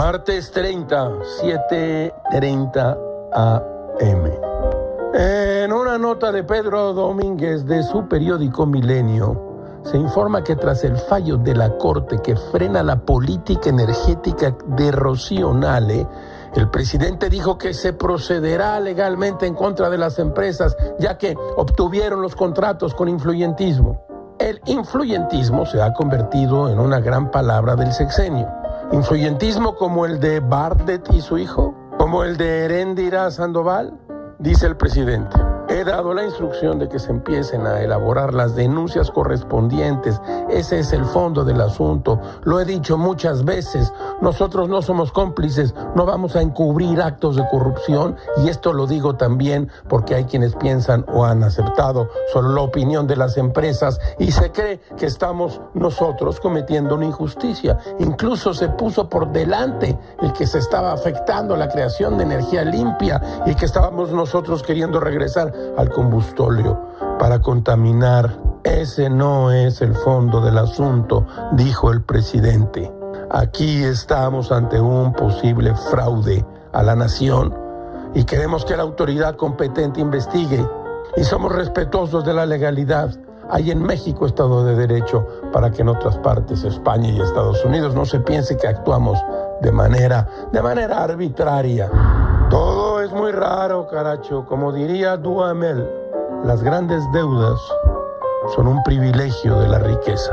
Martes 30, 7.30 AM. En una nota de Pedro Domínguez de su periódico Milenio, se informa que tras el fallo de la Corte que frena la política energética de el presidente dijo que se procederá legalmente en contra de las empresas, ya que obtuvieron los contratos con influyentismo. El influyentismo se ha convertido en una gran palabra del sexenio influyentismo como el de Bardet y su hijo, como el de Herendira Sandoval, dice el presidente. He dado la instrucción de que se empiecen a elaborar las denuncias correspondientes. Ese es el fondo del asunto. Lo he dicho muchas veces. Nosotros no somos cómplices, no vamos a encubrir actos de corrupción y esto lo digo también porque hay quienes piensan o han aceptado solo la opinión de las empresas y se cree que estamos nosotros cometiendo una injusticia. Incluso se puso por delante el que se estaba afectando la creación de energía limpia y que estábamos nosotros queriendo regresar al combustóleo para contaminar. Ese no es el fondo del asunto, dijo el presidente. Aquí estamos ante un posible fraude a la nación y queremos que la autoridad competente investigue y somos respetuosos de la legalidad. Hay en México Estado de Derecho para que en otras partes, España y Estados Unidos, no se piense que actuamos de manera, de manera arbitraria. Todo es muy raro, caracho. Como diría Duhamel, las grandes deudas son un privilegio de la riqueza.